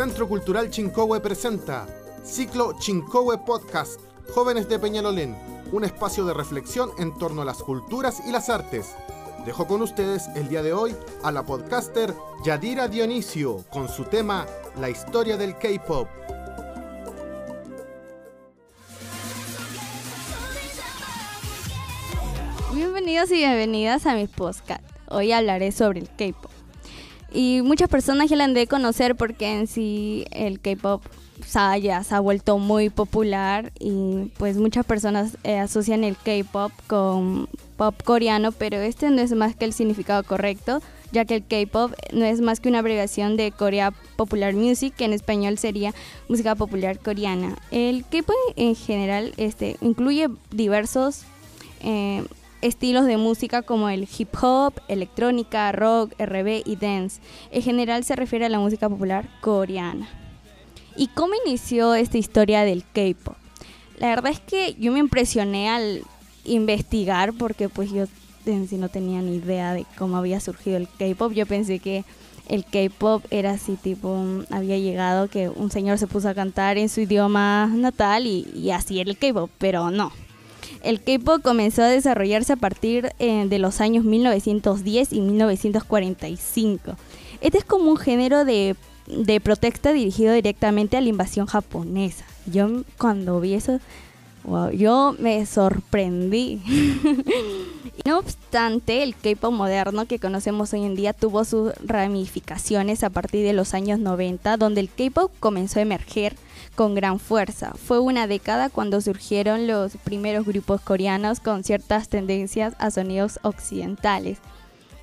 Centro Cultural Chincowe presenta Ciclo Chincowe Podcast, Jóvenes de Peñalolén, un espacio de reflexión en torno a las culturas y las artes. Dejo con ustedes el día de hoy a la podcaster Yadira Dionisio con su tema La historia del K-Pop. Bienvenidos y bienvenidas a mi podcast. Hoy hablaré sobre el K-Pop. Y muchas personas ya la han de conocer porque en sí el K-Pop ya se ha vuelto muy popular y pues muchas personas eh, asocian el K-Pop con pop coreano, pero este no es más que el significado correcto, ya que el K-Pop no es más que una abreviación de Korea Popular Music, que en español sería música popular coreana. El K-Pop en general este, incluye diversos eh, estilos de música como el hip hop, electrónica, rock, RB y dance. En general se refiere a la música popular coreana. ¿Y cómo inició esta historia del K-pop? La verdad es que yo me impresioné al investigar porque pues yo en sí no tenía ni idea de cómo había surgido el K-pop. Yo pensé que el K-pop era así tipo, había llegado que un señor se puso a cantar en su idioma natal y, y así era el K-pop, pero no. El K-pop comenzó a desarrollarse a partir eh, de los años 1910 y 1945. Este es como un género de, de protesta dirigido directamente a la invasión japonesa. Yo cuando vi eso, yo me sorprendí. no obstante, el K-pop moderno que conocemos hoy en día tuvo sus ramificaciones a partir de los años 90, donde el K-pop comenzó a emerger con gran fuerza. Fue una década cuando surgieron los primeros grupos coreanos con ciertas tendencias a sonidos occidentales.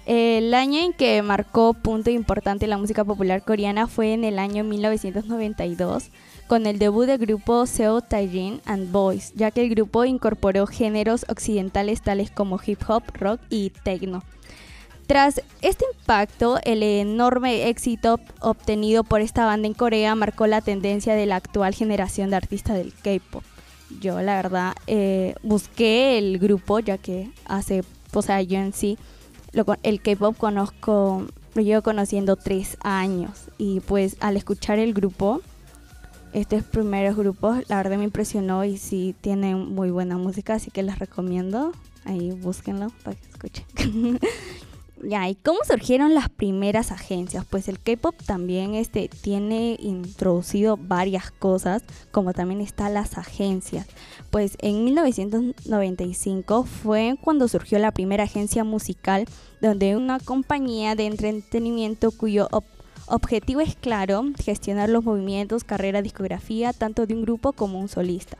El año en que marcó punto importante la música popular coreana fue en el año 1992, con el debut del grupo Seo Taejin and Boys, ya que el grupo incorporó géneros occidentales tales como hip hop, rock y techno. Tras este impacto, el enorme éxito obtenido por esta banda en Corea marcó la tendencia de la actual generación de artistas del K-pop. Yo, la verdad, eh, busqué el grupo, ya que hace, o sea, yo en sí, el K-pop conozco, lo llevo conociendo tres años. Y pues al escuchar el grupo, estos primeros grupos, la verdad me impresionó y sí tienen muy buena música, así que les recomiendo. Ahí búsquenlo para que escuchen. Ya, ¿y cómo surgieron las primeras agencias? Pues el K-pop también este, tiene introducido varias cosas, como también están las agencias. Pues en 1995 fue cuando surgió la primera agencia musical, donde una compañía de entretenimiento cuyo objetivo es claro, gestionar los movimientos, carrera, discografía, tanto de un grupo como un solista.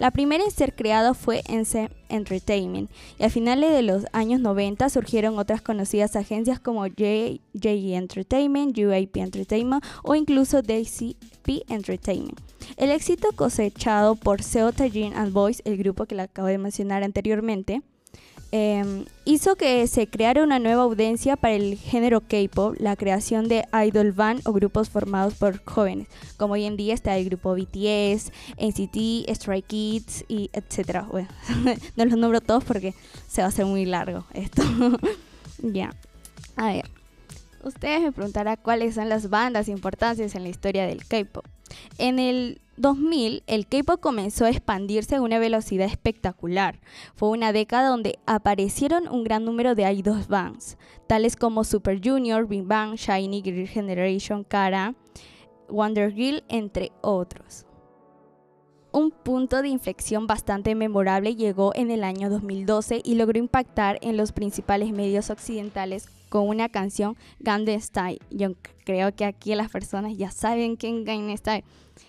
La primera en ser creada fue NC Entertainment y a finales de los años 90 surgieron otras conocidas agencias como JE Entertainment, UAP Entertainment o incluso DCP Entertainment. El éxito cosechado por Seo Tajin and Boys, el grupo que le acabo de mencionar anteriormente, Em, hizo que se creara una nueva audiencia para el género K-pop, la creación de idol band o grupos formados por jóvenes, como hoy en día está el grupo BTS, NCT, Stray Kids y etcétera. Bueno, no los nombro todos porque se va a hacer muy largo esto. ya. A ver. Ustedes me preguntarán cuáles son las bandas importantes en la historia del K-pop. En el 2000, el K-pop comenzó a expandirse a una velocidad espectacular. Fue una década donde aparecieron un gran número de idols bands, tales como Super Junior, Big Bang, Shiny, Girl Generation, Kara, Wonder Girl, entre otros. Un punto de inflexión bastante memorable llegó en el año 2012 y logró impactar en los principales medios occidentales con una canción Gangnam Style. Yo creo que aquí las personas ya saben quién Gangnam Style,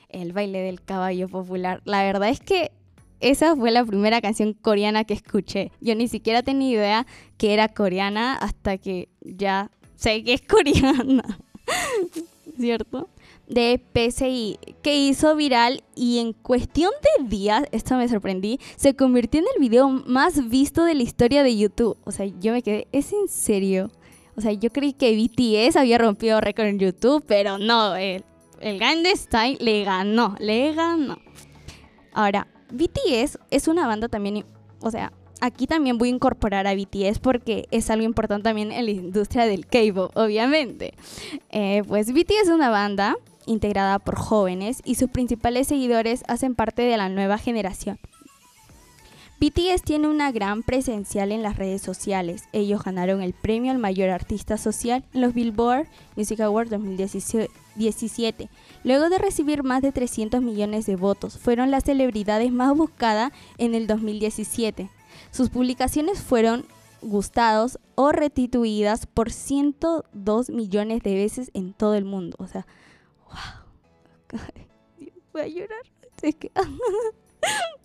el baile del caballo popular. La verdad es que esa fue la primera canción coreana que escuché. Yo ni siquiera tenía idea que era coreana hasta que ya sé que es coreana. ¿Cierto? De PCI que hizo viral y en cuestión de días, esto me sorprendí, se convirtió en el video más visto de la historia de YouTube. O sea, yo me quedé, ¿es en serio? O sea, yo creí que BTS había rompido récord en YouTube, pero no, el, el Gangnam le ganó, le ganó. Ahora, BTS es una banda también, o sea, aquí también voy a incorporar a BTS porque es algo importante también en la industria del K-pop, obviamente. Eh, pues BTS es una banda integrada por jóvenes y sus principales seguidores hacen parte de la nueva generación. BTS tiene una gran presencial en las redes sociales. Ellos ganaron el premio al mayor artista social en los Billboard Music Awards 2017. Luego de recibir más de 300 millones de votos, fueron las celebridades más buscadas en el 2017. Sus publicaciones fueron gustados o retituidas por 102 millones de veces en todo el mundo. O sea, Voy a llorar.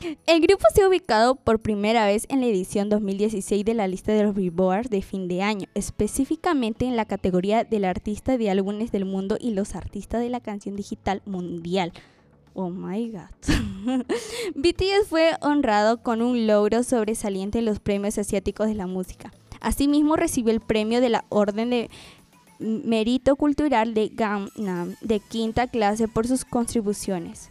El grupo se ha ubicado por primera vez en la edición 2016 de la lista de los Billboard de fin de año, específicamente en la categoría del artista de álbumes del mundo y los artistas de la canción digital mundial. Oh my god. BTS fue honrado con un logro sobresaliente en los premios asiáticos de la música. Asimismo recibió el premio de la Orden de Mérito Cultural de Gangnam de quinta clase por sus contribuciones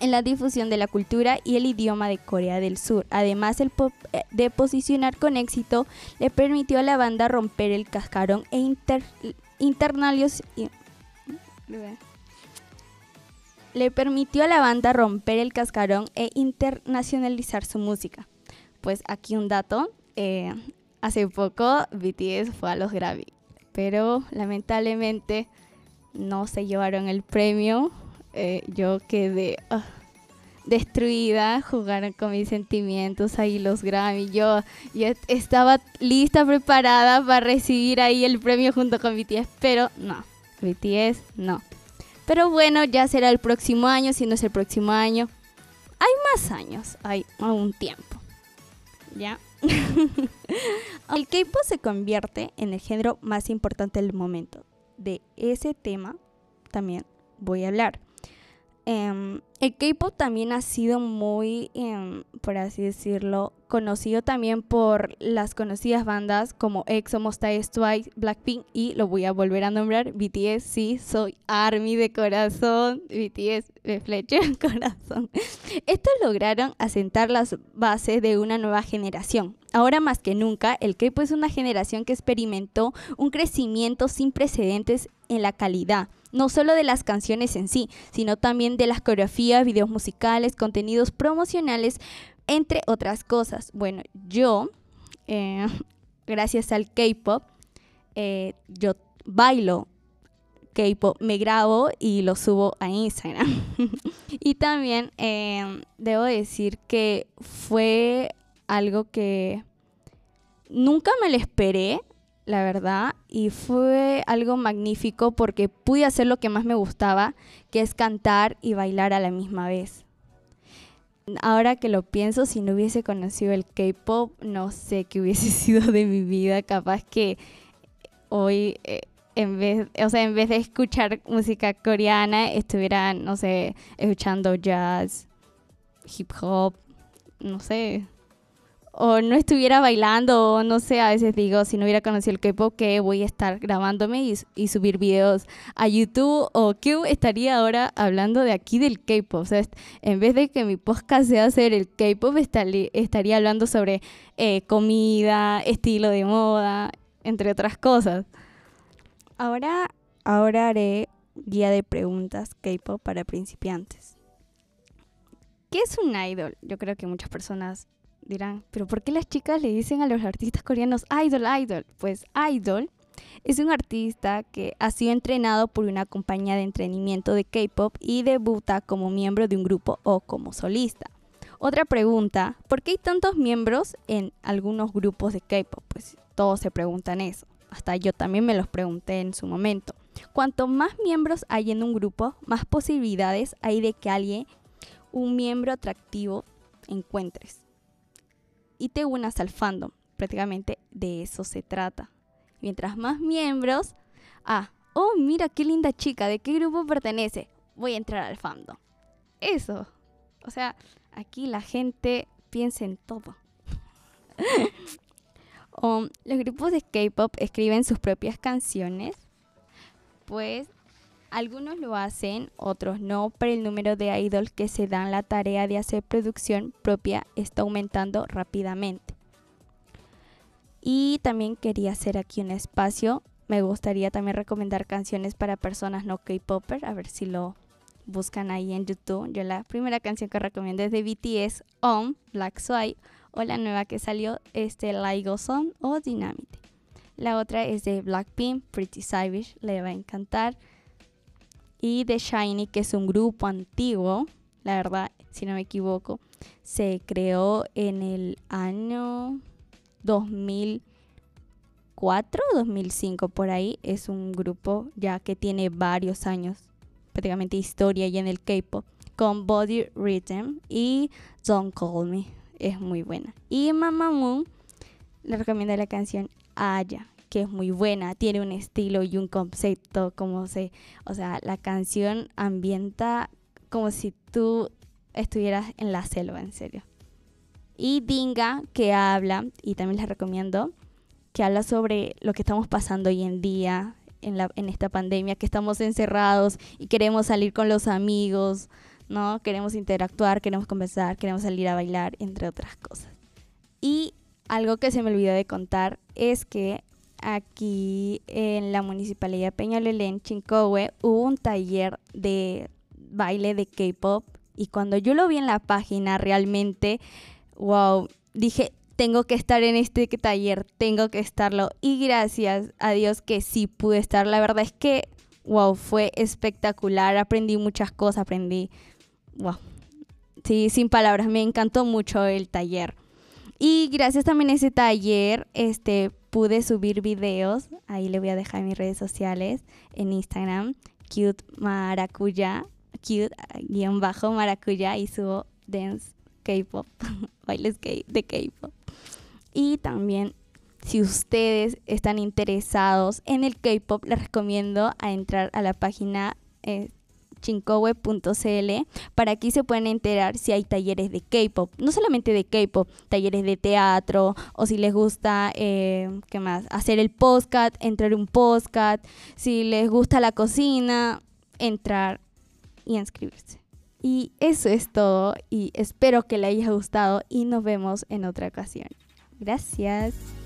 en la difusión de la cultura y el idioma de Corea del Sur. Además, el eh, de posicionar con éxito le permitió a la banda romper el cascarón e inter le permitió a la banda romper el cascarón e internacionalizar su música. Pues aquí un dato, eh, hace poco BTS fue a los Grammy, pero lamentablemente no se llevaron el premio eh, yo quedé ah, destruida, jugaron con mis sentimientos ahí los Grammy. Yo, yo estaba lista, preparada para recibir ahí el premio junto con BTS, pero no, BTS no. Pero bueno, ya será el próximo año, si no es el próximo año. Hay más años, hay un tiempo. ¿Ya? el K-pop se convierte en el género más importante del momento. De ese tema también voy a hablar. Em, el K-pop también ha sido muy, em, por así decirlo, conocido también por las conocidas bandas como EXO, Monsta Twice, Blackpink y lo voy a volver a nombrar, BTS, sí, soy ARMY de corazón, BTS de flecha corazón. Estos lograron asentar las bases de una nueva generación. Ahora más que nunca, el K-pop es una generación que experimentó un crecimiento sin precedentes en la calidad no solo de las canciones en sí, sino también de las coreografías, videos musicales, contenidos promocionales, entre otras cosas. Bueno, yo, eh, gracias al K-Pop, eh, yo bailo K-Pop, me grabo y lo subo a Instagram. y también eh, debo decir que fue algo que nunca me lo esperé la verdad, y fue algo magnífico porque pude hacer lo que más me gustaba, que es cantar y bailar a la misma vez. Ahora que lo pienso, si no hubiese conocido el K-pop, no sé qué hubiese sido de mi vida. Capaz que hoy, eh, en vez, o sea, en vez de escuchar música coreana, estuviera, no sé, escuchando jazz, hip hop, no sé, o no estuviera bailando, o no sé, a veces digo, si no hubiera conocido el K-pop, que voy a estar grabándome y, subir videos a YouTube, o qué estaría ahora hablando de aquí del K-pop. O sea, en vez de que mi podcast sea hacer el K-pop, estaría hablando sobre eh, comida, estilo de moda, entre otras cosas. Ahora, ahora haré guía de preguntas K-pop para principiantes. ¿Qué es un idol? Yo creo que muchas personas dirán, pero ¿por qué las chicas le dicen a los artistas coreanos idol, idol? Pues idol es un artista que ha sido entrenado por una compañía de entrenamiento de K-pop y debuta como miembro de un grupo o como solista. Otra pregunta, ¿por qué hay tantos miembros en algunos grupos de K-pop? Pues todos se preguntan eso. Hasta yo también me los pregunté en su momento. Cuanto más miembros hay en un grupo, más posibilidades hay de que alguien, un miembro atractivo, encuentres y te unas al fandom. Prácticamente de eso se trata. Mientras más miembros, ah, oh, mira qué linda chica, ¿de qué grupo pertenece? Voy a entrar al fandom. Eso. O sea, aquí la gente piensa en todo. Los grupos de K-pop escriben sus propias canciones, pues algunos lo hacen, otros no, pero el número de idols que se dan la tarea de hacer producción propia está aumentando rápidamente. Y también quería hacer aquí un espacio me gustaría también recomendar canciones para personas no K-Popper, a ver si lo buscan ahí en YouTube. Yo la primera canción que recomiendo es de BTS, On, Black Sway, o la nueva que salió, este Laigo Son o Dynamite. La otra es de Blackpink, Pretty Savage, le va a encantar. Y de Shiny, que es un grupo antiguo, la verdad, si no me equivoco, se creó en el año 2004 o 2005, por ahí. Es un grupo ya que tiene varios años prácticamente historia y en el K-pop con Body Rhythm y Don't Call Me. Es muy buena. Y Mamamoo le recomiendo la canción Aya, que es muy buena, tiene un estilo y un concepto, como se, o sea, la canción ambienta como si tú estuvieras en la selva, en serio. Y Dinga, que habla, y también les recomiendo, que habla sobre lo que estamos pasando hoy en día, en, la, en esta pandemia, que estamos encerrados y queremos salir con los amigos, ¿no? Queremos interactuar, queremos conversar, queremos salir a bailar, entre otras cosas. Y algo que se me olvidó de contar es que aquí en la municipalidad de Peñalolén, Chincowe, hubo un taller de baile de K-pop y cuando yo lo vi en la página realmente, wow, dije, tengo que estar en este taller, tengo que estarlo. Y gracias a Dios que sí pude estar. La verdad es que, wow, fue espectacular. Aprendí muchas cosas, aprendí, wow. Sí, sin palabras, me encantó mucho el taller. Y gracias también a ese taller, este, pude subir videos. Ahí le voy a dejar mis redes sociales, en Instagram, cute maracuya, cute guion bajo maracuya y subo dance K-pop, bailes de K-pop. Y también si ustedes están interesados en el K-pop, les recomiendo a entrar a la página eh, chincowe.cl para aquí se pueden enterar si hay talleres de K-pop, no solamente de K-pop, talleres de teatro o si les gusta, eh, ¿qué más? Hacer el podcast, entrar un podcast, si les gusta la cocina, entrar y inscribirse. Y eso es todo y espero que les haya gustado y nos vemos en otra ocasión. Gracias.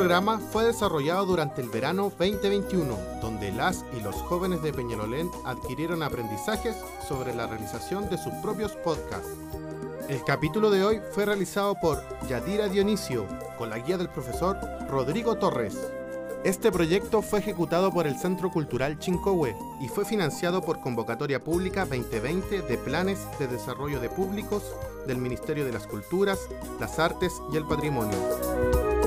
Programa fue desarrollado durante el verano 2021, donde las y los jóvenes de Peñalolén adquirieron aprendizajes sobre la realización de sus propios podcasts. El capítulo de hoy fue realizado por Yadira Dionisio, con la guía del profesor Rodrigo Torres. Este proyecto fue ejecutado por el Centro Cultural Chincohue y fue financiado por Convocatoria Pública 2020 de Planes de Desarrollo de Públicos del Ministerio de las Culturas, las Artes y el Patrimonio.